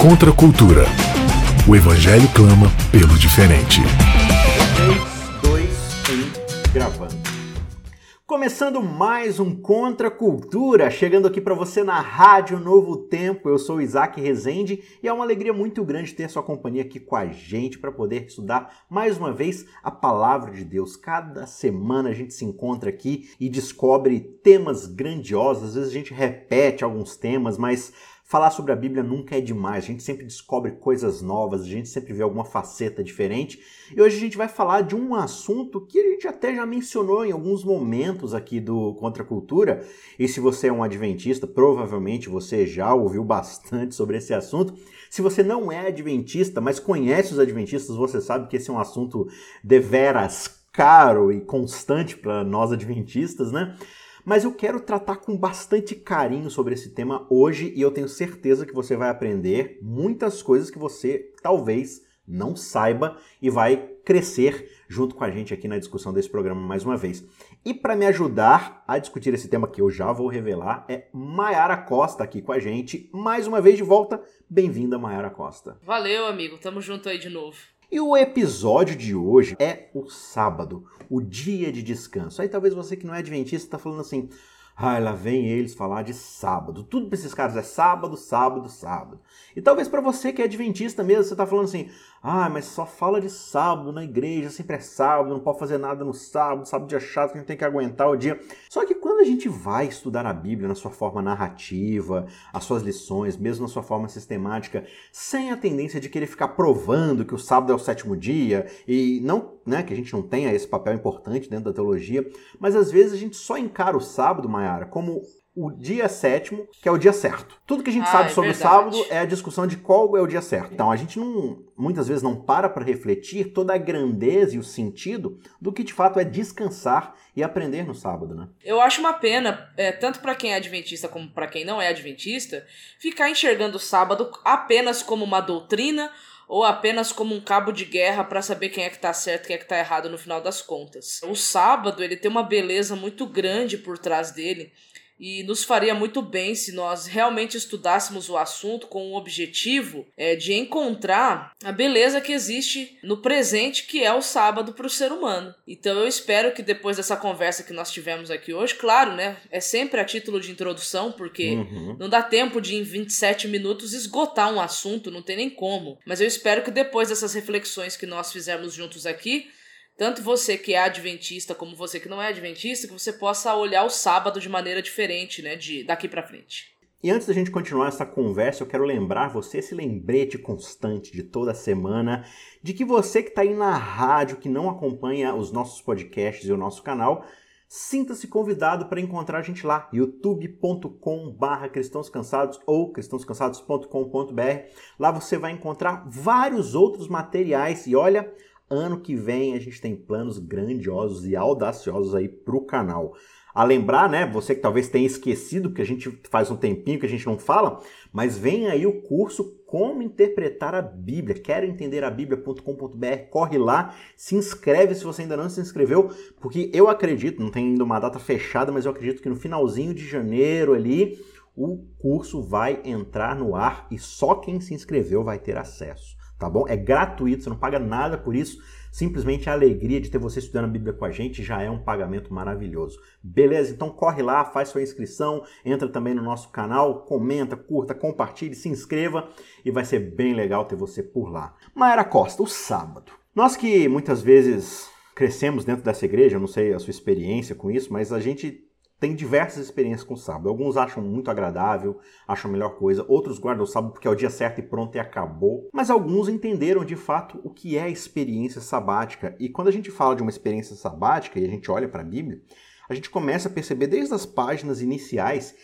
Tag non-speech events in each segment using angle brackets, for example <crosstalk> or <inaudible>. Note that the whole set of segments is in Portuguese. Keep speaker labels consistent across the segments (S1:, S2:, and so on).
S1: Contra a cultura. O Evangelho clama pelo diferente.
S2: 3, 2, 1, gravando. Começando mais um Contra a Cultura, chegando aqui para você na Rádio Novo Tempo. Eu sou Isaac Rezende e é uma alegria muito grande ter sua companhia aqui com a gente para poder estudar mais uma vez a palavra de Deus. Cada semana a gente se encontra aqui e descobre temas grandiosos. Às vezes a gente repete alguns temas, mas Falar sobre a Bíblia nunca é demais, a gente sempre descobre coisas novas, a gente sempre vê alguma faceta diferente. E hoje a gente vai falar de um assunto que a gente até já mencionou em alguns momentos aqui do Contra a Cultura. E se você é um adventista, provavelmente você já ouviu bastante sobre esse assunto. Se você não é adventista, mas conhece os adventistas, você sabe que esse é um assunto deveras caro e constante para nós adventistas, né? Mas eu quero tratar com bastante carinho sobre esse tema hoje e eu tenho certeza que você vai aprender muitas coisas que você talvez não saiba e vai crescer junto com a gente aqui na discussão desse programa mais uma vez. E para me ajudar a discutir esse tema que eu já vou revelar é Maiara Costa aqui com a gente, mais uma vez de volta. Bem-vinda, Maiara Costa.
S3: Valeu, amigo. Tamo junto aí de novo.
S2: E o episódio de hoje é o sábado, o dia de descanso. Aí talvez você que não é adventista está falando assim: ah, lá vem eles falar de sábado. Tudo para esses caras é sábado, sábado, sábado. E talvez para você que é adventista mesmo, você está falando assim: ah, mas só fala de sábado na igreja, sempre é sábado, não pode fazer nada no sábado, sábado dia chato a gente tem que aguentar o dia. Só que quando a gente vai estudar a Bíblia na sua forma narrativa, as suas lições, mesmo na sua forma sistemática, sem a tendência de querer ficar provando que o sábado é o sétimo dia, e não né, que a gente não tenha esse papel importante dentro da teologia, mas às vezes a gente só encara o sábado, Mayara, como o dia sétimo, que é o dia certo. Tudo que a gente
S3: Ah,
S2: sabe
S3: é
S2: sobre
S3: verdade.
S2: o sábado é a discussão de qual é o dia certo. Então a gente não, muitas vezes não para para refletir toda a grandeza e o sentido do que de fato é descansar e aprender no sábado, né?
S3: Eu acho uma pena, é, tanto pra quem é adventista como pra quem não é adventista, ficar enxergando o sábado apenas como uma doutrina ou apenas como um cabo de guerra pra saber quem é que tá certo e quem é que tá errado no final das contas. O sábado, ele tem uma beleza muito grande por trás dele. E nos faria muito bem se nós realmente estudássemos o assunto com o objetivo é, de encontrar a beleza que existe no presente, que é o sábado para o ser humano. Então eu espero que depois dessa conversa que nós tivemos aqui hoje, claro, né? É sempre a título de introdução, porque
S2: Uhum.
S3: não dá tempo de em 27 minutos esgotar um assunto, não tem nem como. Mas eu espero que depois dessas reflexões que nós fizemos juntos aqui, tanto você que é adventista como você que não é adventista, que você possa olhar o sábado de maneira diferente, né, de daqui pra frente.
S2: E antes da gente continuar essa conversa, eu quero lembrar você esse lembrete constante de toda semana de que você que está aí na rádio, que não acompanha os nossos podcasts e o nosso canal, sinta-se convidado para encontrar a gente lá, youtube.com/barra cristãos cansados ou cristãoscansados.com.br. Lá você vai encontrar vários outros materiais e olha, ano que vem a gente tem planos grandiosos e audaciosos aí para o canal a lembrar, né? Você que talvez tenha esquecido, porque a gente faz um tempinho que a gente não fala, mas vem aí o curso Como Interpretar a Bíblia. Quero entender a Bíblia.com.br. Corre lá, se inscreve se você ainda não se inscreveu, porque eu acredito, não tem ainda uma data fechada, mas eu acredito que no finalzinho de janeiro ali o curso vai entrar no ar e só quem se inscreveu vai ter acesso, tá bom? É gratuito, você não paga nada por isso. Simplesmente a alegria de ter você estudando a Bíblia com a gente já é um pagamento maravilhoso. Beleza? Então corre lá, faz sua inscrição, entra também no nosso canal, comenta, curta, compartilhe, se inscreva e vai ser bem legal ter você por lá. Maera Costa, o sábado. Nós que muitas vezes crescemos dentro dessa igreja, eu não sei a sua experiência com isso, mas a gente tem diversas experiências com o sábado. Alguns acham muito agradável, acham a melhor coisa, outros guardam o sábado porque é o dia certo e pronto e acabou. Mas alguns entenderam de fato o que é a experiência sabática. E quando a gente fala de uma experiência sabática e a gente olha para a Bíblia, a gente começa a perceber desde as páginas iniciais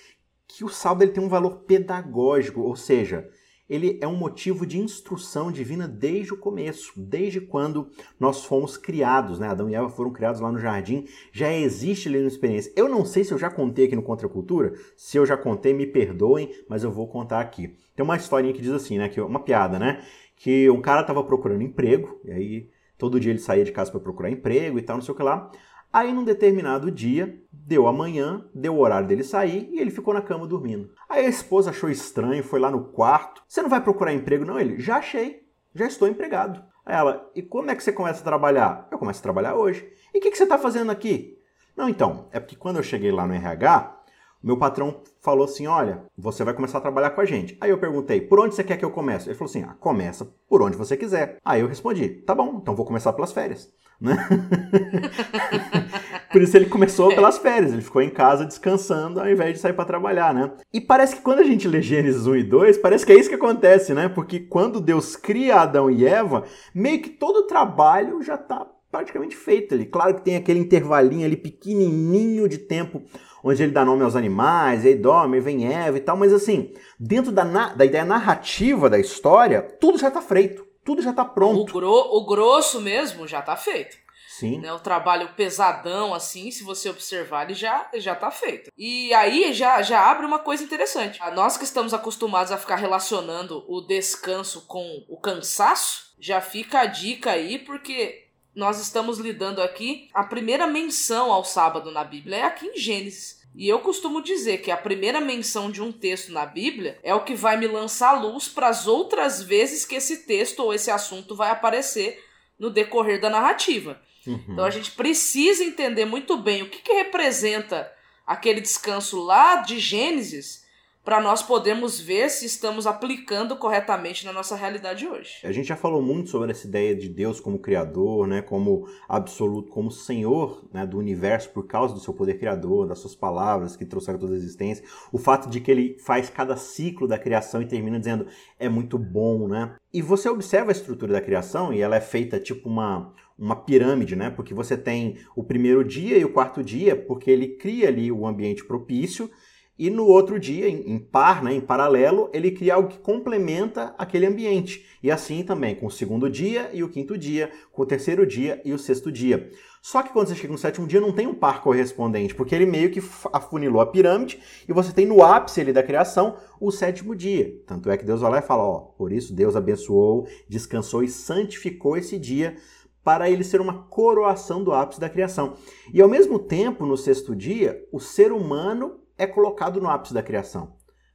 S2: que o sábado ele tem um valor pedagógico, ou seja, ele é um motivo de instrução divina desde o começo, desde quando nós fomos criados, né? Adão e Eva foram criados lá no jardim, já existe ali uma experiência. Eu não sei se eu já contei aqui no Contra Cultura, se eu já contei, me perdoem, mas eu vou contar aqui. Tem uma historinha que diz assim, né? Que uma piada, né? Que um cara estava procurando emprego, e aí todo dia ele saía de casa para procurar emprego e tal, não sei o que lá. Aí, num determinado dia, deu amanhã, deu o horário dele sair e ele ficou na cama dormindo. Aí a esposa achou estranho, foi lá no quarto. Você não vai procurar emprego, não? Ele, já achei, já estou empregado. Aí ela, e como é que você começa a trabalhar? Eu começo a trabalhar hoje. E o que, que você está fazendo aqui? Não, então, é porque quando eu cheguei lá no RH, meu patrão falou assim: olha, você vai começar a trabalhar com a gente. Aí eu perguntei: por onde você quer que eu comece? Ele falou assim: ah, começa por onde você quiser. Aí eu respondi: tá bom, então vou começar pelas férias. Né? <laughs> por isso ele começou pelas férias, ele ficou em casa descansando ao invés de sair para trabalhar, né? E parece que quando a gente lê Gênesis 1 e 2, parece que é isso que acontece, né? Porque quando Deus cria Adão e Eva, meio que todo o trabalho já está praticamente feito ali. Claro que tem aquele intervalinho ali pequenininho de tempo onde ele dá nome aos animais, aí dorme, vem Eva e tal, mas assim, dentro da, da ideia narrativa da história, tudo já está feito, tudo já está pronto.
S3: O, gro o grosso mesmo já está feito.
S2: Sim.
S3: Né, o trabalho pesadão, assim, se você observar, ele já, já tá feito. E aí já, já abre uma coisa interessante. Nós que estamos acostumados a ficar relacionando o descanso com o cansaço, já fica a dica aí, porque nós estamos lidando aqui. A primeira menção ao sábado na Bíblia é aqui em Gênesis. E eu costumo dizer que a primeira menção de um texto na Bíblia é o que vai me lançar luz para as outras vezes que esse texto ou esse assunto vai aparecer no decorrer da narrativa. Uhum. Então a gente precisa entender muito bem o que, que representa aquele descanso lá de Gênesis para nós podermos ver se estamos aplicando corretamente na nossa realidade hoje.
S2: A gente já falou muito sobre essa ideia de Deus como criador, né, como absoluto, como senhor, né, do universo por causa do seu poder criador, das suas palavras que trouxeram toda a existência, o fato de que ele faz cada ciclo da criação e termina dizendo é muito bom, né? E você observa a estrutura da criação e ela é feita tipo uma uma pirâmide, né? Porque você tem o primeiro dia e o quarto dia, porque ele cria ali o ambiente propício e no outro dia, em, par, né, em paralelo, ele cria algo que complementa aquele ambiente. E assim também com o segundo dia e o quinto dia, com o terceiro dia e o sexto dia. Só que quando você chega no sétimo dia, não tem um par correspondente, porque ele meio que afunilou a pirâmide e você tem no ápice ali da criação o sétimo dia. Tanto é que Deus vai lá e fala: Ó, por isso Deus abençoou, descansou e santificou esse dia para ele ser uma coroação do ápice da criação. E ao mesmo tempo, no sexto dia, o ser humano é colocado no ápice da criação,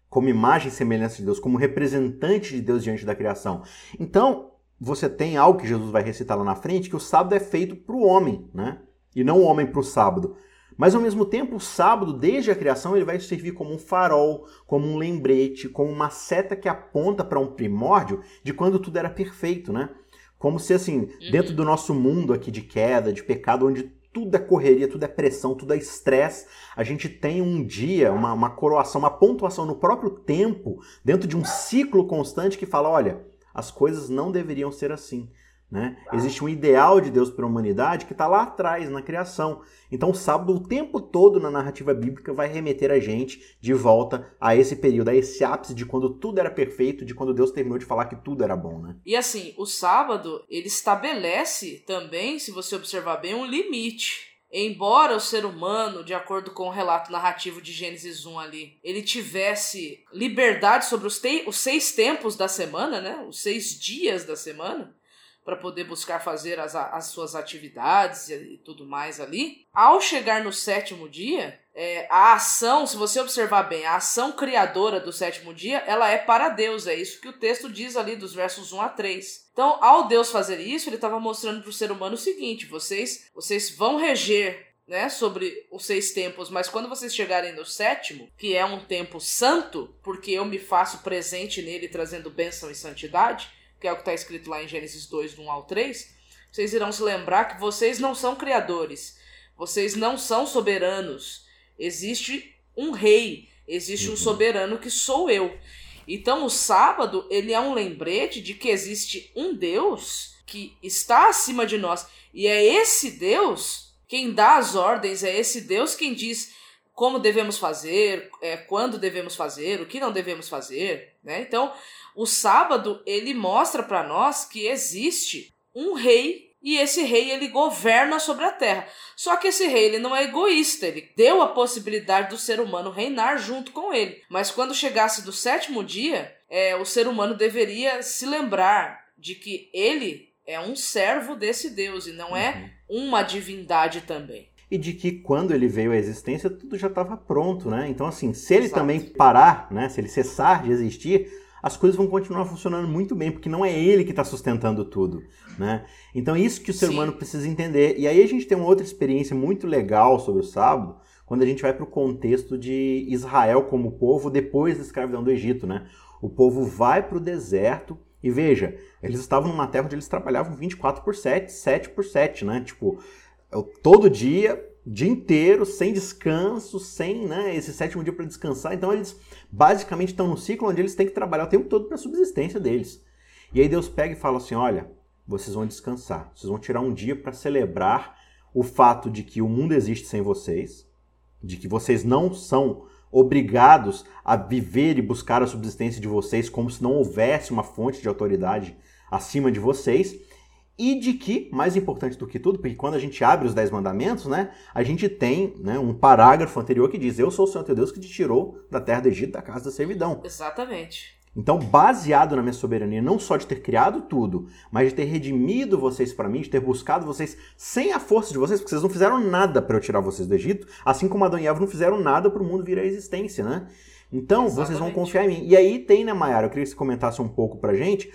S2: como imagem e semelhança de Deus, como representante de Deus diante da criação. Então, você tem algo que Jesus vai recitar lá na frente, que o sábado é feito para o homem, né? E não o homem para o sábado. Mas ao mesmo tempo, o sábado, desde a criação, ele vai servir como um farol, como um lembrete, como uma seta que aponta para um primórdio de quando tudo era perfeito, né? Como se assim, dentro do nosso mundo aqui de queda, de pecado, onde tudo é correria, tudo é pressão, tudo é estresse. A gente tem um dia, uma, uma coroação, uma pontuação no próprio tempo, dentro de um ciclo constante que fala: olha, as coisas não deveriam ser assim. Né? Existe um ideal de Deus para a humanidade que está lá atrás, na criação. Então, o sábado, o tempo todo na narrativa bíblica, vai remeter a gente de volta a esse período, a esse ápice de quando tudo era perfeito, de quando Deus terminou de falar que tudo era bom. Né?
S3: E assim, o sábado, ele estabelece também, se você observar bem, um limite. Embora o ser humano, de acordo com o relato narrativo de Gênesis 1 ali, ele tivesse liberdade sobre os, os seis tempos da semana, né? Os seis dias da semana, para poder buscar fazer as, as suas atividades e, tudo mais ali. Ao chegar no sétimo dia, é, a ação, se você observar bem, a ação criadora do sétimo dia, ela é para Deus. É isso que o texto diz ali dos versos 1 a 3. Então, ao Deus fazer isso, ele estava mostrando para o ser humano o seguinte: vocês, vocês vão reger né, sobre os seis tempos, mas quando vocês chegarem no sétimo, que é um tempo santo, porque eu me faço presente nele trazendo bênção e santidade, que é o que está escrito lá em Gênesis 2, do 1 ao 3, vocês irão se lembrar que vocês não são criadores, vocês não são soberanos. Existe um rei, existe um uhum. soberano que sou eu. Então o sábado, ele é um lembrete de que existe um Deus que está acima de nós. E é esse Deus quem dá as ordens, é esse Deus quem diz como devemos fazer, é, quando devemos fazer, o que não devemos fazer, né? Então, o sábado ele mostra para nós que existe um rei e esse rei ele governa sobre a terra. Só que esse rei ele não é egoísta, ele deu a possibilidade do ser humano reinar junto com ele. Mas quando chegasse do sétimo dia, é, o ser humano deveria se lembrar de que ele é um servo desse Deus e não é uhum. uma divindade também.
S2: e de que quando ele veio à existência tudo já estava pronto, né? Então assim, se ele
S3: Exato.
S2: também parar, né, se ele cessar de existir, as coisas vão continuar funcionando muito bem, porque não é ele que está sustentando tudo, né? Então é isso que o ser
S3: Sim.
S2: humano precisa entender. E aí a gente tem uma outra experiência muito legal sobre o sábado, quando a gente vai para o contexto de Israel como povo depois da escravidão do Egito, né? O povo vai para o deserto e veja, eles estavam numa terra onde eles trabalhavam 24 por 7, 7 por 7, né? Tipo, todo dia, dia inteiro, sem descanso, sem né, esse sétimo dia para descansar. Então eles basicamente estão no ciclo onde eles têm que trabalhar o tempo todo para a subsistência deles. E aí Deus pega e fala assim: olha, vocês vão descansar, vocês vão tirar um dia para celebrar o fato de que o mundo existe sem vocês, de que vocês não são obrigados a viver e buscar a subsistência de vocês como se não houvesse uma fonte de autoridade acima de vocês. E de que, mais importante do que tudo, porque quando a gente abre os Dez Mandamentos, né, a gente tem né, um parágrafo anterior que diz: Eu sou o Senhor teu Deus que te tirou da terra do Egito, da casa da servidão.
S3: Exatamente.
S2: Então, baseado na minha soberania, não só de ter criado tudo, mas de ter redimido vocês para mim, de ter buscado vocês sem a força de vocês, porque vocês não fizeram nada para eu tirar vocês do Egito, assim como Adão e Eva não fizeram nada para o mundo vir à existência, né? Então, vocês vão
S3: Exatamente.
S2: confiar em mim. E aí tem, né, Mayara? Eu queria que você comentasse um pouco pra gente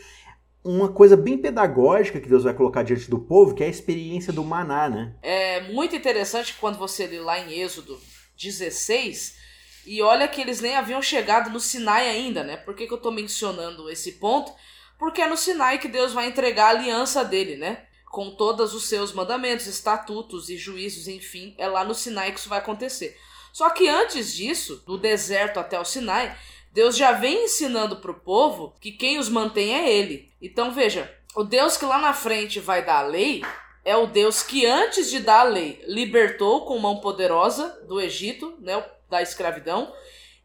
S2: uma coisa bem pedagógica que Deus vai colocar diante do povo, que é a experiência do maná, né?
S3: É muito interessante quando você lê lá em Êxodo 16, e olha que eles nem haviam chegado no Sinai ainda, né? Por que, que eu tô mencionando esse ponto? Porque é no Sinai que Deus vai entregar a aliança dele, né? Com todos os seus mandamentos, estatutos e juízos, enfim, é lá no Sinai que isso vai acontecer. Só que antes disso, do deserto até o Sinai, Deus já vem ensinando pro povo que quem os mantém é ele. Então veja, o Deus que lá na frente vai dar a lei é o Deus que antes de dar a lei libertou com mão poderosa do Egito, né, da escravidão,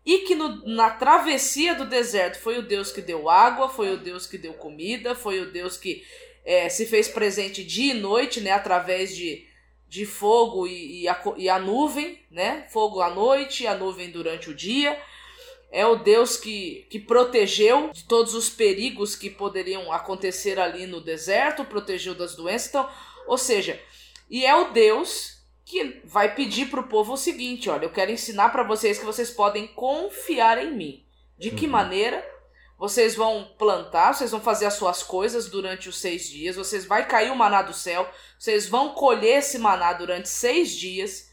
S3: e que no- na travessia do deserto foi o Deus que deu água, foi o Deus que deu comida, foi o Deus que eh, se fez presente dia e noite, né, através de, de fogo e, e a, e a nuvem, né, fogo à noite a nuvem durante o dia. É o Deus que, que protegeu de todos os perigos que poderiam acontecer ali no deserto, protegeu das doenças. Então, ou seja, e é o Deus que vai pedir para o povo o seguinte: olha, eu quero ensinar para vocês que vocês podem confiar em mim. De que
S2: Uhum.
S3: maneira? Vocês vão plantar, vocês vão fazer as suas coisas durante os seis dias, vocês vai cair o maná do céu, vocês vão colher esse maná durante seis dias.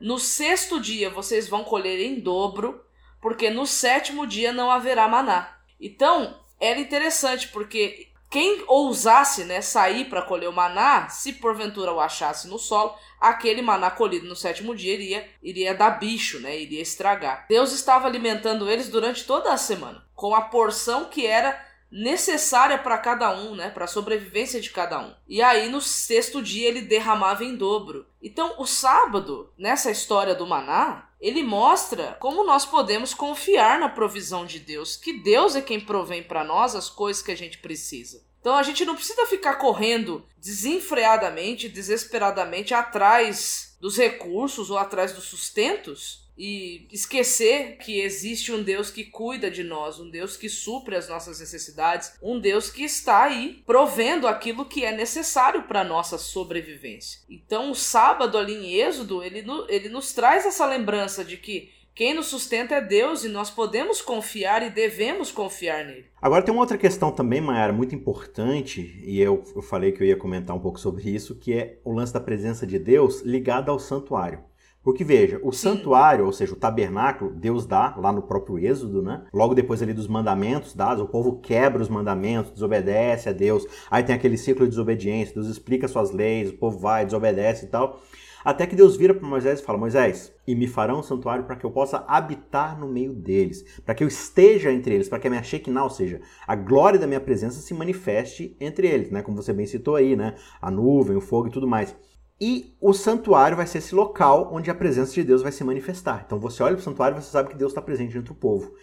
S3: No sexto dia vocês vão colher em dobro, porque no sétimo dia não haverá maná. Então, era interessante, porque quem ousasse né, sair para colher o maná, se porventura o achasse no solo, aquele maná colhido no sétimo dia iria, iria dar bicho, né, iria estragar. Deus estava alimentando eles durante toda a semana, com a porção que era necessária para cada um, né, para a sobrevivência de cada um. E aí no sexto dia ele derramava em dobro. Então, o sábado, nessa história do maná, ele mostra como nós podemos confiar na provisão de Deus, que Deus é quem provém para nós as coisas que a gente precisa. Então a gente não precisa ficar correndo desenfreadamente, desesperadamente atrás dos recursos ou atrás dos sustentos e esquecer que existe um Deus que cuida de nós, um Deus que supre as nossas necessidades, um Deus que está aí provendo aquilo que é necessário para nossa sobrevivência. Então, o sábado ali em Êxodo, ele, ele nos traz essa lembrança de que quem nos sustenta é Deus e nós podemos confiar e devemos confiar nele.
S2: Agora tem uma outra questão também, Mayara, muito importante, e eu, eu falei que eu ia comentar um pouco sobre isso, que é o lance da presença de Deus ligada ao santuário. Porque veja, o
S3: Sim.
S2: santuário, ou seja, o tabernáculo, Deus dá lá no próprio Êxodo, né? Logo depois ali dos mandamentos dados, o povo quebra os mandamentos, desobedece a Deus. Aí tem aquele ciclo de desobediência, Deus explica suas leis, o povo vai, desobedece e tal. Até que Deus vira para Moisés e fala: Moisés, e me farão um santuário para que eu possa habitar no meio deles, para que eu esteja entre eles, para que a minha Shekinah, ou seja, a glória da minha presença se manifeste entre eles, né? Como você bem citou aí, né? A nuvem, o fogo e tudo mais. E o santuário vai ser esse local onde a presença de Deus vai se manifestar. Então você olha para o santuário e você sabe que Deus está presente entre o povo.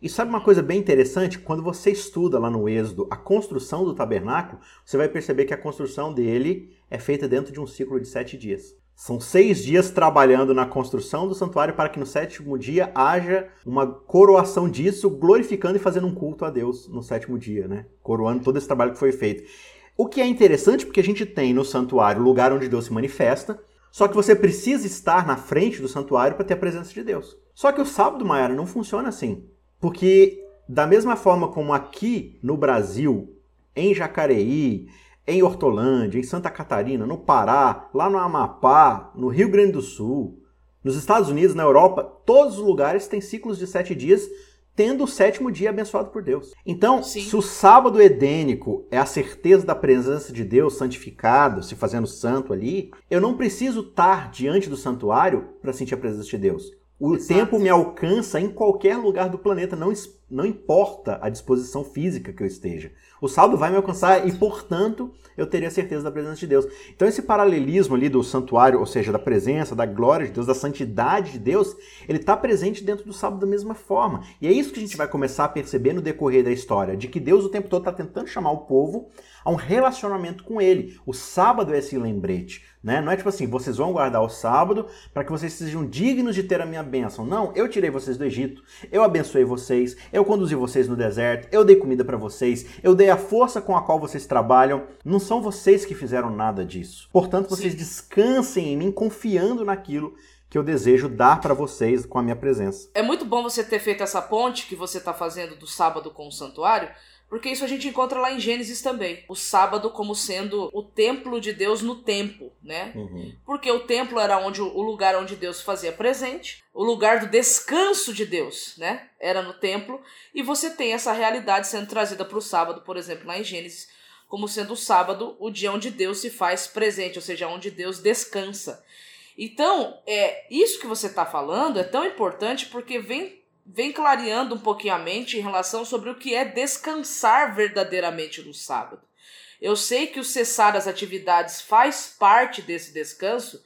S2: E sabe uma coisa bem interessante? Quando você estuda lá no Êxodo a construção do tabernáculo, você vai perceber que a construção dele é feita dentro de um ciclo de sete dias. São seis dias trabalhando na construção do santuário para que no sétimo dia haja uma coroação disso, glorificando e fazendo um culto a Deus no sétimo dia, né? Coroando todo esse trabalho que foi feito. O que é interessante porque a gente tem no santuário o lugar onde Deus se manifesta, Só que você precisa estar na frente do santuário para ter a presença de Deus. Só que o sábado, Maiara, não funciona assim. Porque, da mesma forma como aqui no Brasil, em Jacareí, em Hortolândia, em Santa Catarina, no Pará, lá no Amapá, no Rio Grande do Sul, nos Estados Unidos, na Europa, todos os lugares têm ciclos de sete dias, tendo o sétimo dia abençoado por Deus. Então, Sim. se o sábado edênico é a certeza da presença de Deus santificado, se fazendo santo ali, eu não preciso estar diante do santuário para sentir a presença de Deus. O Exato. tempo me alcança em qualquer lugar do planeta, não, não importa a disposição física que eu esteja. O saldo vai me alcançar e, portanto, eu teria certeza da presença de Deus. Então, esse paralelismo ali do santuário, ou seja, da presença, da glória de Deus, da santidade de Deus, ele está presente dentro do sábado da mesma forma. E é isso que a gente vai começar a perceber no decorrer da história, de que Deus o tempo todo está tentando chamar o povo a um relacionamento com ele. O sábado é esse lembrete. Né? Não é tipo assim, vocês vão guardar o sábado para que vocês sejam dignos de ter a minha bênção. Não, eu tirei vocês do Egito, eu abençoei vocês, eu conduzi vocês no deserto, eu dei comida para vocês, eu dei a força com a qual vocês trabalham. Não são vocês que fizeram nada disso. Portanto, vocês Sim. descansem em mim confiando naquilo que eu desejo dar para vocês com a minha presença.
S3: É muito bom você ter feito essa ponte que você está fazendo do sábado com o santuário, porque isso a gente encontra lá em Gênesis também. O sábado como sendo o templo de Deus no tempo, né? Uhum. Porque o templo era onde o lugar onde Deus fazia presente, o lugar do descanso de Deus, né? Era no templo, e você tem essa realidade sendo trazida para o sábado, por exemplo, lá em Gênesis, como sendo o sábado o dia onde Deus se faz presente, ou seja, onde Deus descansa. Então, é isso que você está falando é tão importante porque vem vem clareando um pouquinho a mente em relação sobre o que é descansar verdadeiramente no sábado. Eu sei que o cessar as atividades faz parte desse descanso,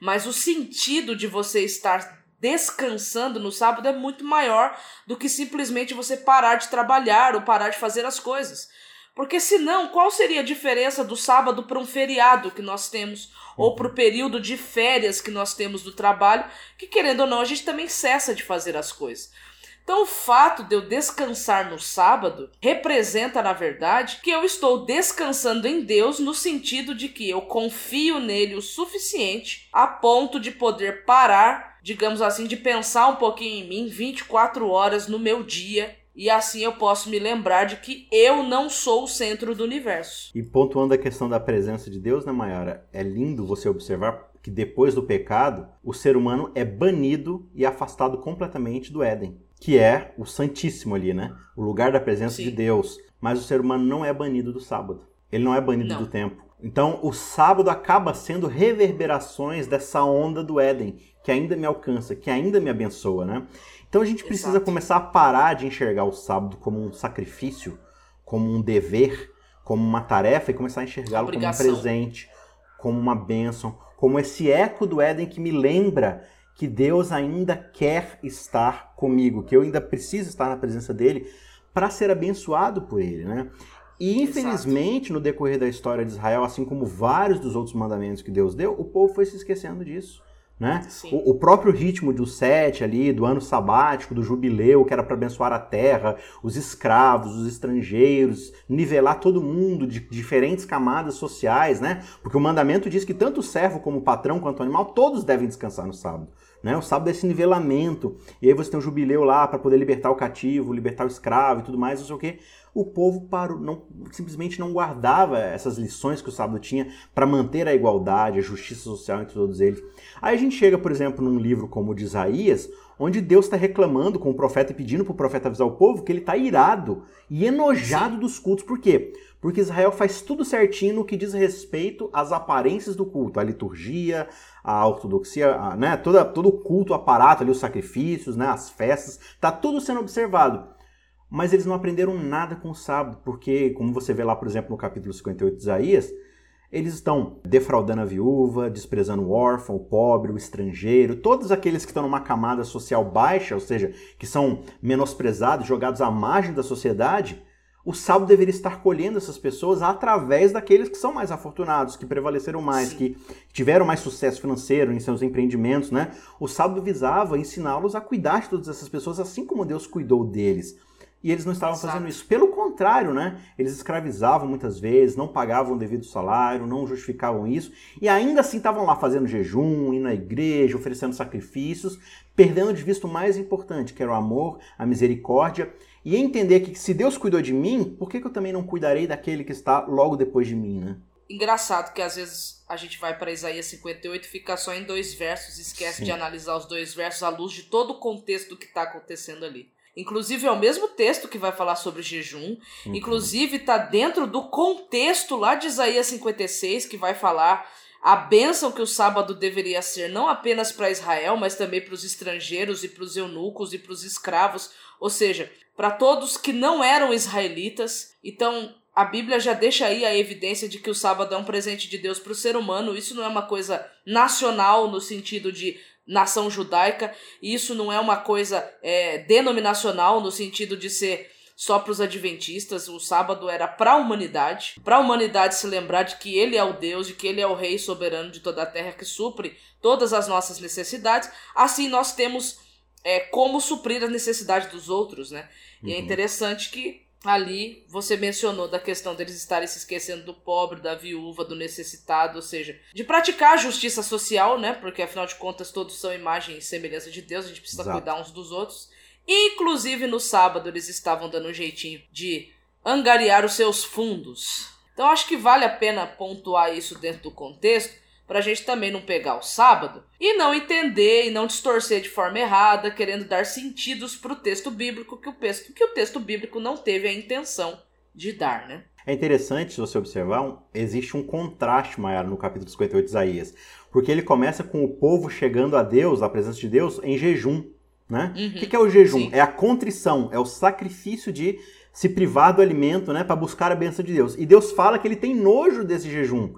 S3: mas o sentido de você estar descansando no sábado é muito maior do que simplesmente você parar de trabalhar ou parar de fazer as coisas. Porque senão, qual seria a diferença do sábado para um feriado que nós temos, ou para o período de férias que nós temos do trabalho, que querendo ou não, a gente também cessa de fazer as coisas. Então, o fato de eu descansar no sábado representa, na verdade, que eu estou descansando em Deus no sentido de que eu confio nele o suficiente a ponto de poder parar, digamos assim, de pensar um pouquinho em mim 24 horas no meu dia e assim eu posso me lembrar de que eu não sou o centro do universo.
S2: E pontuando a questão da presença de Deus, né, Mayara? É lindo você observar que depois do pecado, o ser humano é banido e afastado completamente do Éden que é o Santíssimo ali, né? O lugar da presença Sim. de Deus. Mas o ser humano não é banido do sábado. Ele não é banido não. do tempo. Então, o sábado acaba sendo reverberações dessa onda do Éden, que ainda me alcança, que ainda me abençoa, né? Então, a gente precisa Exato. começar a parar de enxergar o sábado como um sacrifício, como um dever, como uma tarefa e começar a enxergá-lo como um presente, como uma bênção, como esse eco do Éden que me lembra que Deus ainda quer estar comigo, que eu ainda preciso estar na presença dele para ser abençoado por ele, né? E infelizmente, Exato. no decorrer da história de Israel, assim como vários dos outros mandamentos que Deus deu, o povo foi se esquecendo disso. Né? O, o, próprio ritmo do sete ali, do ano sabático, do jubileu, que era para abençoar a terra, os escravos, os estrangeiros, nivelar todo mundo de diferentes camadas sociais, né? Porque o mandamento diz que tanto o servo como o patrão quanto o animal, todos devem descansar no sábado. Né? O sábado é esse nivelamento. E aí você tem um jubileu lá para poder libertar o cativo, libertar o escravo e tudo mais, não sei o quê. O povo parou, não, simplesmente não guardava essas lições que o sábado tinha para manter a igualdade, a justiça social entre todos eles. Aí a gente chega, por exemplo, num livro como o de Isaías, onde Deus está reclamando com o profeta e pedindo para o profeta avisar o povo que ele está irado e enojado dos cultos. Por quê? Porque Israel faz tudo certinho no que diz respeito às aparências do culto, a liturgia, a ortodoxia, a, né, toda, todo o culto, o aparato ali, os sacrifícios, né, as festas, está tudo sendo observado. Mas eles não aprenderam nada com o sábado, porque, como você vê lá, por exemplo, no capítulo 58 de Isaías, eles estão defraudando a viúva, desprezando o órfão, o pobre, o estrangeiro, todos aqueles que estão numa camada social baixa, ou seja, que são menosprezados, jogados à margem da sociedade, o sábado deveria estar colhendo essas pessoas através daqueles que são mais afortunados, que prevaleceram mais, Sim. que tiveram mais sucesso financeiro em seus empreendimentos, né? O sábado visava ensiná-los a cuidar de todas essas pessoas, assim como Deus cuidou deles. E eles não estavam
S3: Exato.
S2: fazendo isso. Pelo contrário, né? Eles escravizavam muitas vezes, não pagavam o devido salário, não justificavam isso. E ainda assim estavam lá fazendo jejum, indo à igreja, oferecendo sacrifícios, perdendo de vista o mais importante, que era o amor, a misericórdia. E entender que se Deus cuidou de mim, por que, que eu também não cuidarei daquele que está logo depois de mim, né?
S3: Engraçado que às vezes a gente vai para Isaías 58 e fica só em dois versos, esquece
S2: Sim.
S3: de analisar os dois versos à luz de todo o contexto do que está acontecendo ali. Inclusive é o mesmo texto que vai falar sobre jejum,
S2: Uhum.
S3: inclusive está dentro do contexto lá de Isaías 56 que vai falar a bênção que o sábado deveria ser não apenas para Israel, mas também para os estrangeiros e para os eunucos e para os escravos, ou seja, para todos que não eram israelitas. Então, a Bíblia já deixa aí a evidência de que o sábado é um presente de Deus para o ser humano. Isso não é uma coisa nacional no sentido de nação judaica, isso não é uma coisa é, denominacional no sentido de ser só para os adventistas. O sábado era para a humanidade, para a humanidade se lembrar de que Ele é o Deus, de que Ele é o Rei soberano de toda a terra que supre todas as nossas necessidades. Assim nós temos é, como suprir as necessidades dos outros, né? E é
S2: Uhum.
S3: interessante que ali você mencionou da questão deles estarem se esquecendo do pobre, da viúva, do necessitado, ou seja, de praticar a justiça social, né? Porque afinal de contas todos são imagem e semelhança de Deus, a gente precisa
S2: Exato.
S3: cuidar uns dos outros. Inclusive no sábado eles estavam dando um jeitinho de angariar os seus fundos. Então acho que vale a pena pontuar isso dentro do contexto para a gente também não pegar o sábado e não entender e não distorcer de forma errada, querendo dar sentidos para o texto bíblico que o, texto, que o texto bíblico não teve a intenção de dar, né?
S2: É interessante, se você observar, um- existe um contraste maior no capítulo 58 de Isaías. Porque ele começa com o povo chegando a Deus, à presença de Deus, em jejum. Né?
S3: Uhum.
S2: O que, é o jejum?
S3: Sim.
S2: É a contrição, é o sacrifício de se privar do alimento né, para buscar a bênção de Deus. E Deus fala que ele tem nojo desse jejum,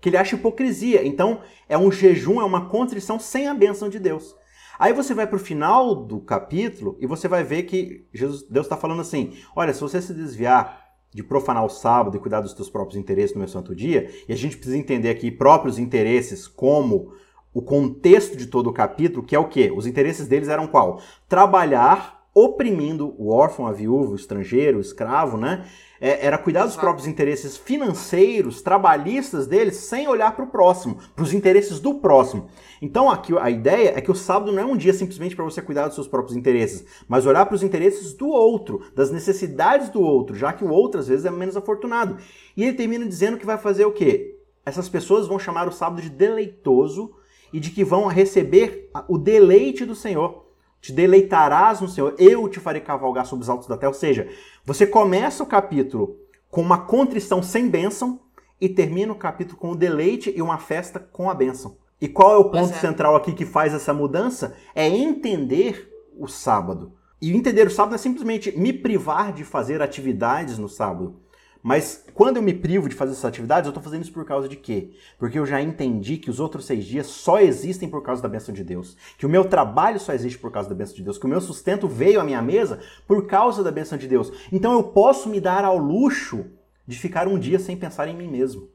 S2: que ele acha hipocrisia. Então, é um jejum, é uma contrição sem a bênção de Deus. Aí você vai para o final do capítulo e você vai ver que Jesus, Deus está falando assim: olha, se você se desviar de profanar o sábado e cuidar dos teus próprios interesses no meu santo dia, e a gente precisa entender aqui próprios interesses como o contexto de todo o capítulo, que é o quê? Os interesses deles eram qual? Trabalhar oprimindo o órfão, a viúva, o estrangeiro, o escravo, né? É, era cuidar dos próprios interesses financeiros, trabalhistas deles, sem olhar para o próximo, para os interesses do próximo. Então aqui a ideia é que o sábado não é um dia simplesmente para você cuidar dos seus próprios interesses, mas olhar para os interesses do outro, das necessidades do outro, já que o outro às vezes é menos afortunado. E ele termina dizendo que vai fazer o quê? Essas pessoas vão chamar o sábado de deleitoso e de que vão receber o deleite do Senhor. Te deleitarás no Senhor, eu te farei cavalgar sobre os altos da terra. Ou seja, você começa o capítulo com uma contrição sem bênção e termina o capítulo com o deleite e uma festa com a bênção. E qual é o ponto
S3: é.
S2: central aqui que faz essa mudança? É entender o sábado. E entender o sábado é simplesmente me privar de fazer atividades no sábado. Mas quando eu me privo de fazer essas atividades, eu estou fazendo isso por causa de quê? Porque eu já entendi que os outros seis dias só existem por causa da bênção de Deus. Que o meu trabalho só existe por causa da bênção de Deus. Que o meu sustento veio à minha mesa por causa da bênção de Deus. Então eu posso me dar ao luxo de ficar um dia sem pensar em mim mesmo.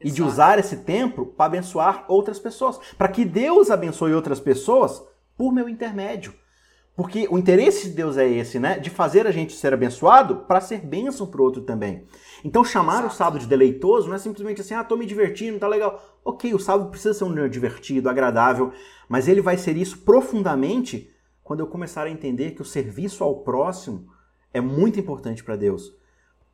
S2: E de
S3: Exato.
S2: usar esse tempo para abençoar outras pessoas. Para que Deus abençoe outras pessoas por meu intermédio. Porque o interesse de Deus é esse, né? De fazer a gente ser abençoado para ser bênção para o outro também. Então, chamar o
S3: Exato.
S2: sábado de deleitoso não é simplesmente assim, ah, tô me divertindo, tá legal. Ok, o sábado precisa ser um dia divertido, agradável, mas ele vai ser isso profundamente quando eu começar a entender que o serviço ao próximo é muito importante para Deus.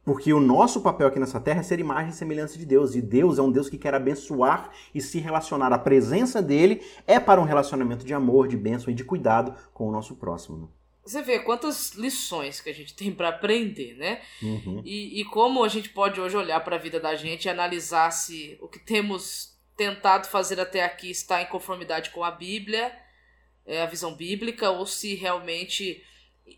S2: Porque o nosso papel aqui nessa terra é ser imagem e semelhança de Deus. E Deus é um Deus que quer abençoar e se relacionar. A presença dele é para um relacionamento de amor, de bênção e de cuidado com o nosso próximo.
S3: Você vê quantas lições que a gente tem para aprender, né?
S2: Uhum.
S3: E, e como a gente pode hoje olhar para a vida da gente e analisar se o que temos tentado fazer até aqui está em conformidade com a Bíblia, é, a visão bíblica, ou se realmente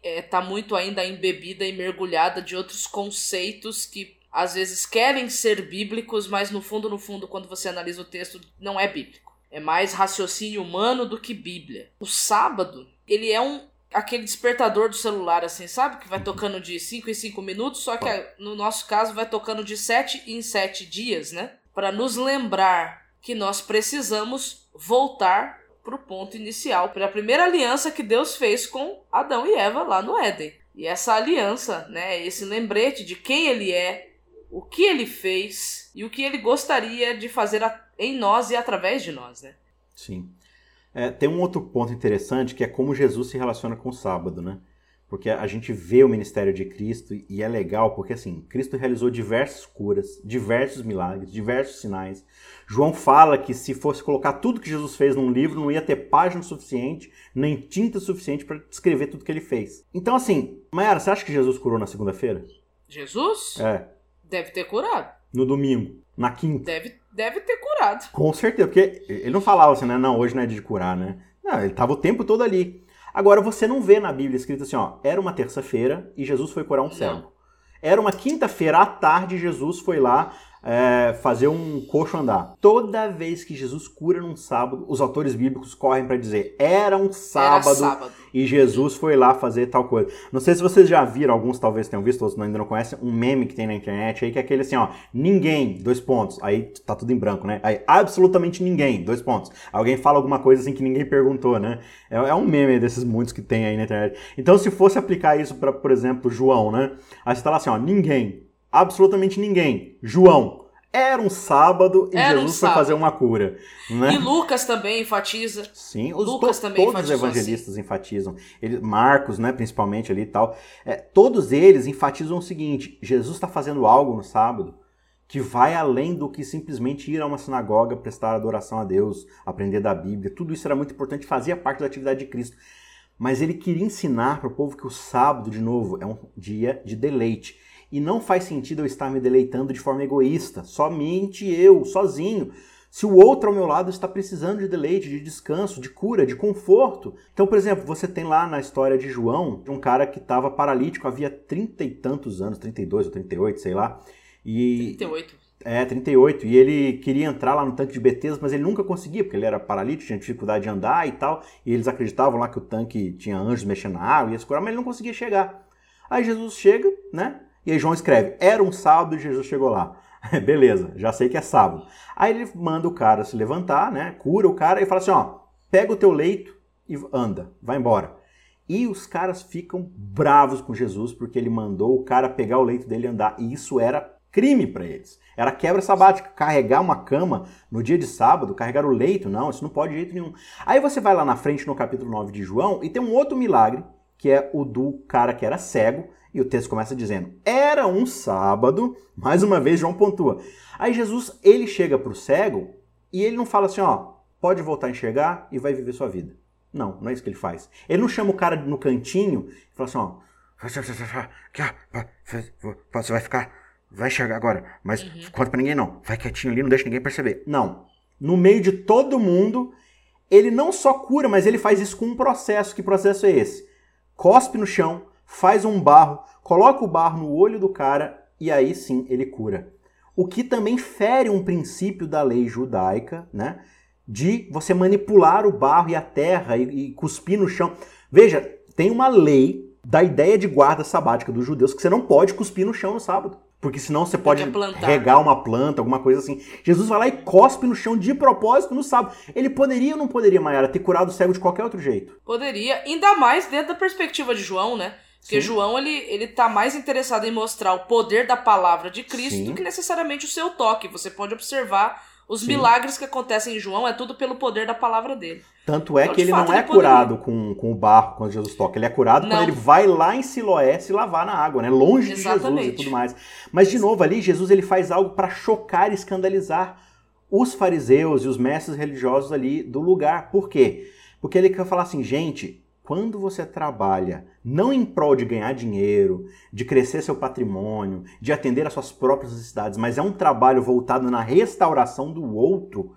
S3: está muito ainda embebida e mergulhada de outros conceitos que às vezes querem ser bíblicos, mas no fundo, no fundo, quando você analisa o texto, não é bíblico. É mais raciocínio humano do que Bíblia. O sábado, ele é um aquele despertador do celular, assim, sabe? Que vai tocando de 5 em 5 minutos, só que no nosso caso vai tocando de 7 em 7 dias, né? Para nos lembrar que nós precisamos voltar para o ponto inicial, para a primeira aliança que Deus fez com Adão e Eva lá no Éden. E essa aliança, né, esse lembrete de quem ele é, o que ele fez e o que ele gostaria de fazer em nós e através de nós, né?
S2: Sim. É, tem um outro ponto interessante que é como Jesus se relaciona com o sábado, né? Porque a gente vê o ministério de Cristo e é legal porque assim, Cristo realizou diversas curas, diversos milagres, diversos sinais. João fala que se fosse colocar tudo que Jesus fez num livro, não ia ter página suficiente, nem tinta suficiente para descrever tudo que ele fez. Então assim, Mayara, você acha que Jesus curou na segunda-feira?
S3: Jesus?
S2: É.
S3: Deve ter curado.
S2: No domingo, na quinta.
S3: Deve, deve ter curado.
S2: Com certeza, porque ele não falava assim, né? Não, hoje não é de curar, né? Não, ele estava o tempo todo ali. Agora, você não vê na Bíblia escrito assim, ó, era uma terça-feira e Jesus foi curar um cego. Era uma quinta-feira à tarde, Jesus foi lá é, fazer um coxo andar. Toda vez que Jesus cura num sábado, os autores bíblicos correm para dizer era um sábado, era sábado, e Jesus foi lá fazer tal coisa. Não sei se vocês já viram, alguns talvez tenham visto, outros ainda não conhecem, um meme que tem na internet aí que é aquele assim, ó, ninguém, dois pontos. Aí tá tudo em branco, né? Aí absolutamente ninguém, dois pontos. Alguém fala alguma coisa assim que ninguém perguntou, né? É, é um meme desses muitos que tem aí na internet. Então se fosse aplicar isso para, por exemplo, João, né? Aí você tá lá assim, ó, ninguém, absolutamente ninguém. João. Era um sábado e
S3: Era
S2: Jesus
S3: um
S2: foi
S3: sábado.
S2: fazer uma cura. Né?
S3: E Lucas também enfatiza.
S2: Sim, os
S3: Lucas
S2: to-
S3: também
S2: todos os evangelistas enfatizam. Ele, Marcos, né, principalmente ali e tal. É, todos eles enfatizam o seguinte: Jesus está fazendo algo no sábado que vai além do que simplesmente ir a uma sinagoga, prestar adoração a Deus, aprender da Bíblia. Tudo isso era muito importante, fazia parte da atividade de Cristo. Mas ele queria ensinar para o povo que o sábado, de novo, é um dia de deleite. E não faz sentido eu estar me deleitando de forma egoísta, somente eu, sozinho. Se o outro ao meu lado está precisando de deleite, de descanso, de cura, de conforto. Então, por exemplo, você tem lá na história de João, um cara que estava paralítico havia trinta e tantos anos, 32 ou 38, sei lá. E
S3: 38.
S2: é, 38. E ele queria entrar lá no tanque de Betesda, mas ele nunca conseguia, porque ele era paralítico, tinha dificuldade de andar e tal. E eles acreditavam lá que o tanque tinha anjos mexendo na água e ia se curar, mas ele não conseguia chegar. Aí Jesus chega, né? E aí João escreve: Era um sábado e Jesus chegou lá. <laughs> Beleza, já sei que é sábado. Aí ele manda o cara se levantar, né? Cura o cara e fala assim: ó, pega o teu leito e anda, vai embora. E os caras ficam bravos com Jesus porque ele mandou o cara pegar o leito dele e andar. E isso era crime para eles. Era quebra sabática. Carregar uma cama no dia de sábado, carregar o leito, não, isso não pode de jeito nenhum. Aí você vai lá na frente no capítulo 9 de João e tem um outro milagre, que é o do cara que era cego. E o texto começa dizendo: Era um sábado, mais uma vez João pontua. Aí Jesus, ele chega pro cego e ele não fala assim, ó, pode voltar a enxergar e vai viver sua vida. Não, não é isso que ele faz. Ele não chama o cara no cantinho e fala assim, ó, você vai ficar, vai enxergar agora, mas conta pra ninguém não, vai quietinho ali, não deixa ninguém perceber. Não. No meio de todo mundo, ele não só cura, mas ele faz isso com um processo. Que processo é esse? Cospe no chão, faz um barro, coloca o barro no olho do cara e aí sim ele cura. O que também fere um princípio da lei judaica, né? De você manipular o barro e a terra e, e cuspir no chão. Veja, tem uma lei da ideia de guarda sabática dos judeus que você não pode cuspir no chão no sábado. Porque senão você pode regar uma planta, alguma coisa assim. Jesus vai lá e cospe no chão de propósito no sábado. Ele poderia ou não poderia, Mayara, ter curado o cego de qualquer outro jeito?
S3: Poderia, ainda mais dentro da perspectiva de João, né? Porque
S2: Sim.
S3: João, ele, ele tá mais interessado em mostrar o poder da palavra de Cristo
S2: Sim.
S3: do que necessariamente o seu toque. Você pode observar os
S2: Sim.
S3: milagres que acontecem em João, é tudo pelo poder da palavra dele.
S2: Tanto é
S3: Então,
S2: que ele
S3: fato,
S2: não é
S3: ele
S2: curado com, com o barro quando Jesus toca. Ele é curado
S3: Não.
S2: quando ele vai lá em Siloé se lavar na água, né? Longe de Jesus e
S3: Exatamente.
S2: tudo mais. Mas, de novo, ali, Jesus ele faz algo para chocar e escandalizar os fariseus e os mestres religiosos ali do lugar. Por quê? Porque ele quer falar assim, gente, quando você trabalha não em prol de ganhar dinheiro, de crescer seu patrimônio, de atender às suas próprias necessidades, mas é um trabalho voltado na restauração do outro,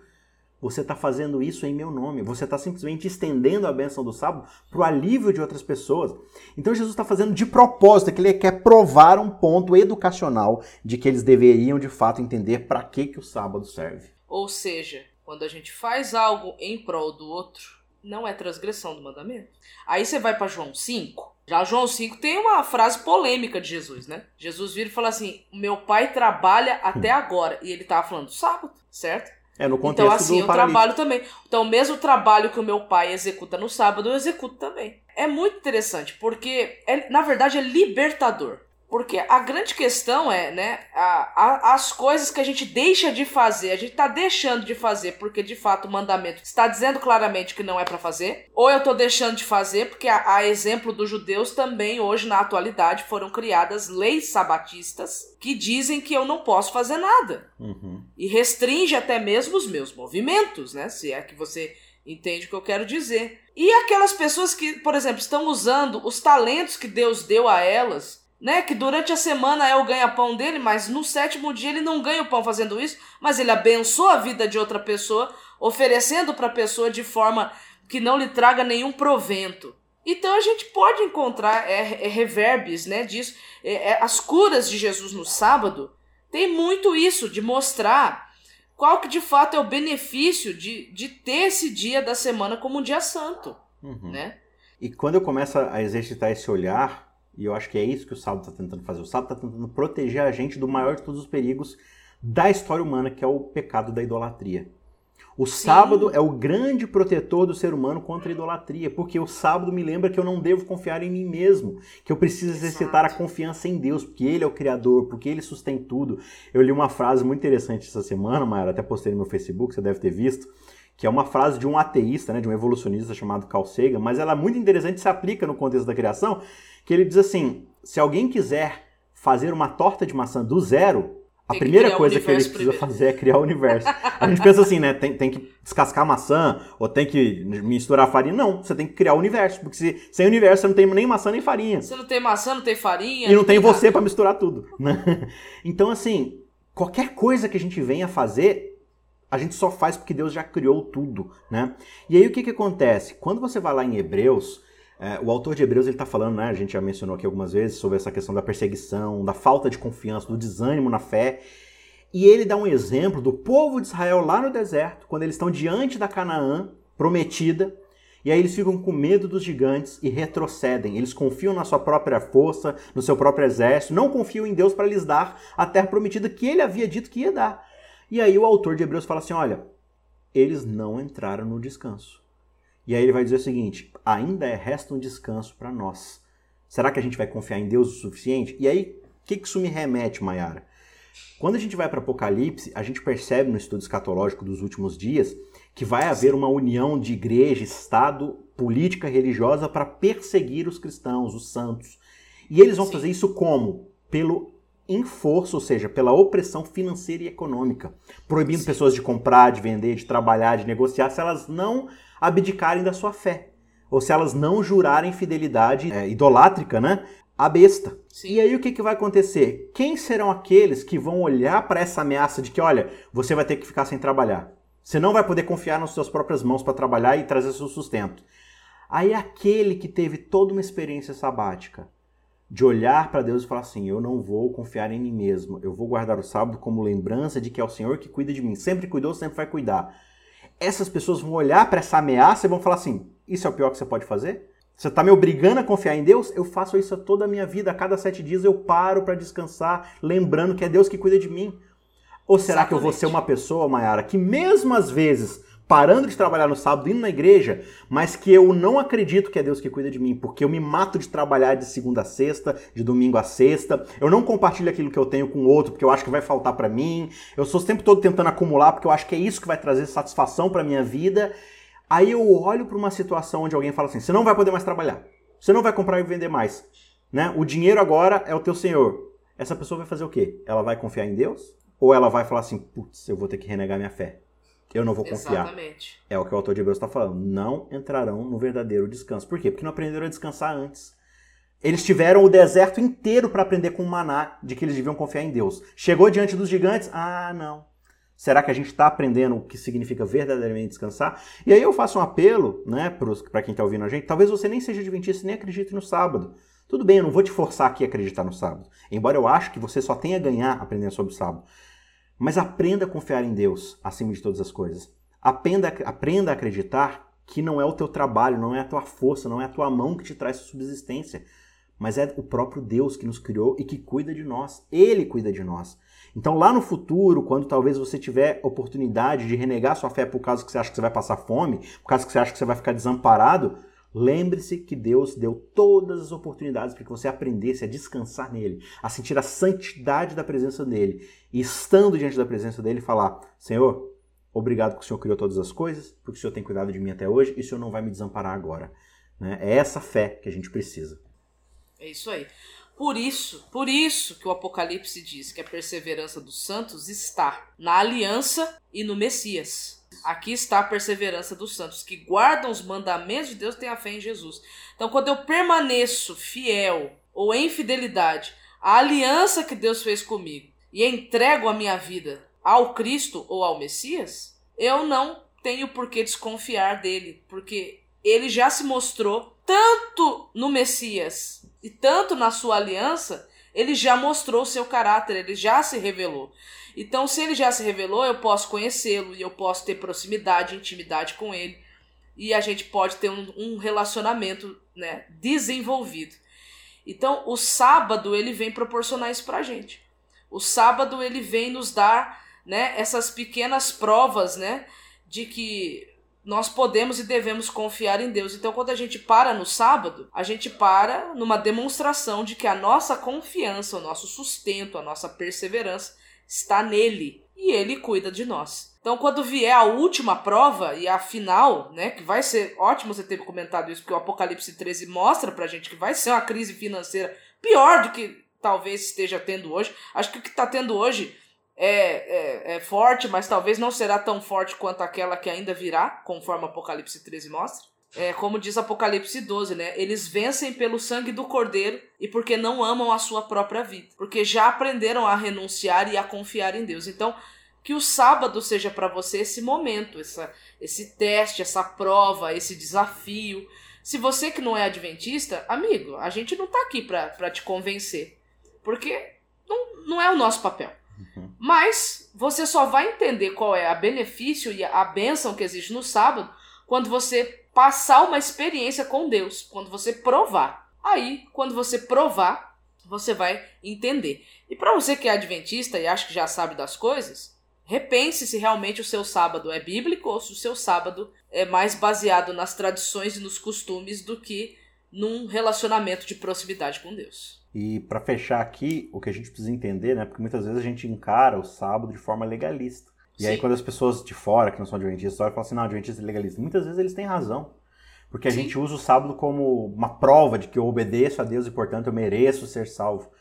S2: você está fazendo isso em meu nome. Você está simplesmente estendendo a bênção do sábado para o alívio de outras pessoas. Então Jesus está fazendo de propósito, que ele quer provar um ponto educacional de que eles deveriam de fato entender para que, que o sábado serve.
S3: Ou seja, quando a gente faz algo em prol do outro, não é transgressão do mandamento. Aí você vai para João 5. Já João 5 tem uma frase polêmica de Jesus, né? Jesus vira e fala assim: Meu pai trabalha até agora. E ele tava falando do sábado, certo?
S2: É no contexto
S3: Então, assim,
S2: do
S3: eu
S2: paralítico.
S3: trabalho também. Então, o mesmo trabalho que o meu pai executa no sábado, eu executo também. é muito interessante, porque é, na verdade é libertador. Porque a grande questão é, né, a, a, as coisas que a gente deixa de fazer, a gente tá deixando de fazer porque de fato o mandamento está dizendo claramente que não é para fazer, ou eu tô deixando de fazer porque a, a, exemplo dos judeus também hoje na atualidade foram criadas leis sabatistas que dizem que eu não posso fazer nada.
S2: Uhum.
S3: E restringe até mesmo os meus movimentos, né, se é que você entende o que eu quero dizer. E aquelas pessoas que, por exemplo, estão usando os talentos que Deus deu a elas né? Que durante a semana é o ganha-pão dele, mas no sétimo dia ele não ganha o pão fazendo isso, mas ele abençoa a vida de outra pessoa, oferecendo para a pessoa de forma que não lhe traga nenhum provento. Então a gente pode encontrar é, é reverbes né, disso. É, é, as curas de Jesus no sábado tem muito isso, de mostrar qual que de fato é o benefício de, de ter esse dia da semana como um dia santo.
S2: Uhum.
S3: Né?
S2: E quando eu começo a exercitar esse olhar, e eu acho que é isso que o sábado está tentando fazer. O sábado está tentando proteger a gente do maior de todos os perigos da história humana, que é o pecado da idolatria. O Sim. sábado é o grande protetor do ser humano contra a idolatria, porque o sábado me lembra que eu não devo confiar em mim mesmo, que eu preciso exercitar Exato. a confiança em Deus, porque Ele é o Criador, porque Ele sustém tudo. Eu li uma frase muito interessante essa semana, Mayara, até postei no meu Facebook, você deve ter visto, que é uma frase de um ateísta, né, de um evolucionista chamado Carl Sagan, mas ela é muito interessante, se aplica no contexto da criação, que ele diz assim: se alguém quiser fazer uma torta de maçã do zero, a primeira coisa que ele precisa primeiro. fazer é criar o universo. A gente pensa assim, né? Tem, tem que descascar maçã ou tem que misturar farinha. Não, você tem que criar o universo. Porque se, sem universo você não tem nem maçã nem farinha.
S3: Você não tem maçã, não tem farinha.
S2: E não, tem, tem você para misturar tudo. Né? <laughs> Então, assim, qualquer coisa que a gente venha fazer, a gente só faz porque Deus já criou tudo, né? E aí o que, que acontece? Quando você vai lá em Hebreus, é, o autor de Hebreus ele está falando, né, a gente já mencionou aqui algumas vezes, sobre essa questão da perseguição, da falta de confiança, do desânimo na fé. E ele dá um exemplo do povo de Israel lá no deserto, quando eles estão diante da Canaã prometida, e aí eles ficam com medo dos gigantes e retrocedem. Eles confiam na sua própria força, no seu próprio exército, não confiam em Deus para lhes dar a terra prometida que ele havia dito que ia dar. E aí o autor de Hebreus fala assim: olha, eles não entraram no descanso. E aí ele vai dizer o seguinte: ainda é, resta um descanso para nós. Será que a gente vai confiar em Deus o suficiente? E aí, o que, que isso me remete, Mayara? Quando a gente vai para Apocalipse, a gente percebe no estudo escatológico dos últimos dias que vai haver uma união de igreja, Estado, política religiosa para perseguir os cristãos, os santos. E eles vão Sim. fazer isso como? Pelo enforço, ou seja, pela opressão financeira e econômica, proibindo Sim. pessoas de comprar, de vender, de trabalhar, de negociar, se elas não abdicarem da sua fé. Ou se elas não jurarem fidelidade é, idolátrica, né? A besta. Sim. E aí o que, que vai acontecer? Quem serão aqueles que vão olhar para essa ameaça de que, olha, você vai ter que ficar sem trabalhar? Você não vai poder confiar nas suas próprias mãos para trabalhar e trazer seu sustento. Aí aquele que teve toda uma experiência sabática, de olhar para Deus e falar assim: eu não vou confiar em mim mesmo, eu vou guardar o sábado como lembrança de que é o Senhor que cuida de mim. Sempre cuidou, sempre vai cuidar essas pessoas vão olhar para essa ameaça e vão falar assim: isso é o pior que você pode fazer? Você está me obrigando a confiar em Deus? Eu faço isso toda a minha vida. A cada sete dias eu paro para descansar, lembrando que é Deus que cuida de mim. Ou será Exatamente. que eu vou ser uma pessoa, Mayara, que mesmo às vezes parando de trabalhar no sábado, indo na igreja, mas que eu não acredito que é Deus que cuida de mim, porque eu me mato de trabalhar de segunda a sexta, de domingo a sexta, eu não compartilho aquilo que eu tenho com outro porque eu acho que vai faltar para mim, eu sou tempo todo tentando acumular porque eu acho que é isso que vai trazer satisfação para minha vida. Aí eu olho para uma situação onde alguém fala assim: você não vai poder mais trabalhar, você não vai comprar e vender mais, né? O dinheiro agora é o teu senhor. Essa pessoa vai fazer o quê? Ela vai confiar em Deus? Ou ela vai falar assim: putz, eu vou ter que renegar minha fé? Eu não vou confiar.
S3: Exatamente.
S2: É o que o autor de Hebreus está falando. Não entrarão no verdadeiro descanso. Por quê? Porque não aprenderam a descansar antes. Eles tiveram o deserto inteiro para aprender com o maná de que eles deviam confiar em Deus. Chegou diante dos gigantes, ah, não. Será que a gente está aprendendo o que significa verdadeiramente descansar? E aí eu faço um apelo, né, para quem está ouvindo a gente. Talvez você nem seja adventista nem acredite no sábado. Tudo bem, eu não vou te forçar aqui a acreditar no sábado. Embora eu acho que você só tenha a ganhar aprendendo sobre o sábado. Mas aprenda a confiar em Deus acima de todas as coisas. Aprenda, aprenda a acreditar que não é o teu trabalho, não é a tua força, não é a tua mão que te traz subsistência, mas é o próprio Deus que nos criou e que cuida de nós. Ele cuida de nós. Então, lá no futuro, quando talvez você tiver oportunidade de renegar sua fé por causa que você acha que você vai passar fome, por causa que você acha que você vai ficar desamparado, Lembre-se que Deus deu todas as oportunidades para que você aprendesse a descansar nele, a sentir a santidade da presença dele e estando diante da presença dele falar: Senhor, obrigado porque o Senhor criou todas as coisas, porque o Senhor tem cuidado de mim até hoje e o Senhor não vai me desamparar agora. Né? É essa fé que a gente precisa.
S3: É isso aí. Por isso, por isso que o Apocalipse diz que a perseverança dos santos está na aliança e no Messias. Aqui está a perseverança dos santos, que guardam os mandamentos de Deus e têm a fé em Jesus. Então, quando eu permaneço fiel ou em fidelidade à aliança que Deus fez comigo e entrego a minha vida ao Cristo ou ao Messias, eu não tenho por que desconfiar dele, porque ele já se mostrou tanto no Messias e tanto na sua aliança, ele já mostrou seu caráter, ele já se revelou. Então, se ele já se revelou, eu posso conhecê-lo e eu posso ter proximidade, intimidade com ele. E a gente pode ter um, um relacionamento né, desenvolvido. Então, o sábado ele vem proporcionar isso pra gente. O sábado ele vem nos dar né, essas pequenas provas né, de que nós podemos e devemos confiar em Deus. Então, quando a gente para no sábado, a gente para numa demonstração de que a nossa confiança, o nosso sustento, a nossa perseverança está nele e ele cuida de nós. Então, quando vier a última prova e a final, né, que vai ser ótimo você ter comentado isso, porque o Apocalipse 13 mostra pra gente que vai ser uma crise financeira pior do que talvez esteja tendo hoje. Acho que o que está tendo hoje é, é, é, forte, mas talvez não será tão forte quanto aquela que ainda virá, conforme Apocalipse 13 mostra. É, como diz Apocalipse 12, né? Eles vencem pelo sangue do Cordeiro e porque não amam a sua própria vida. Porque já aprenderam a renunciar e a confiar em Deus. Então, que o sábado seja para você esse momento, essa, esse teste, essa prova, esse desafio. Se você que não é adventista, amigo, a gente não tá aqui para te convencer. Porque não, não é o nosso papel. Uhum. Mas você só vai entender qual é a benefício e a bênção que existe no sábado quando você passar uma experiência com Deus, quando você provar. Aí, quando você provar, você vai entender. E para você que é adventista e acha que já sabe das coisas, repense se realmente o seu sábado é bíblico ou se o seu sábado é mais baseado nas tradições e nos costumes do que num relacionamento de proximidade com Deus.
S2: E para fechar aqui, o que a gente precisa entender, né? Porque muitas vezes a gente encara o sábado de forma legalista. E Sim. aí, quando as pessoas de fora, que não são adventistas, olham e falam assim: não, adventista é legalista. Muitas vezes eles têm razão. Porque a Sim. gente usa o sábado como uma prova de que eu obedeço a Deus e, portanto, eu mereço ser salvo.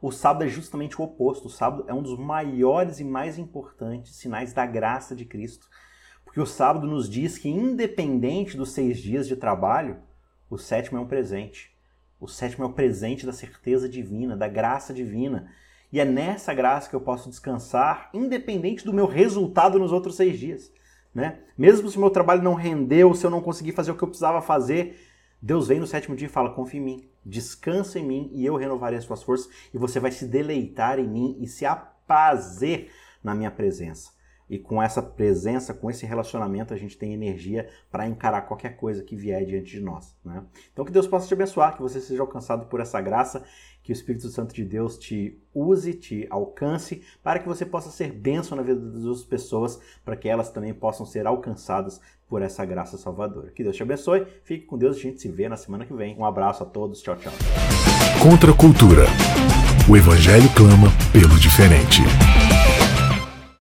S2: O sábado é justamente o oposto. O sábado é um dos maiores e mais importantes sinais da graça de Cristo. Porque o sábado nos diz que, independente dos seis dias de trabalho, o sétimo é um presente. O sétimo é o presente da certeza divina, da graça divina. E é nessa graça que eu posso descansar, independente do meu resultado nos outros seis dias. Né? Mesmo se o meu trabalho não rendeu, se eu não conseguir fazer o que eu precisava fazer, Deus vem no sétimo dia e fala: confia em mim, descansa em mim e eu renovarei as suas forças e você vai se deleitar em mim e se apazer na minha presença. E com essa presença, com esse relacionamento, a gente tem energia para encarar qualquer coisa que vier diante de nós. Né? Então que Deus possa te abençoar, que você seja alcançado por essa graça que o Espírito Santo de Deus te use, te alcance, para que você possa ser bênção na vida das outras pessoas, para que elas também possam ser alcançadas por essa graça salvadora. Que Deus te abençoe, fique com Deus, a gente se vê na semana que vem. Um abraço a todos, tchau, tchau.
S1: Contra a cultura. O Evangelho clama pelo diferente.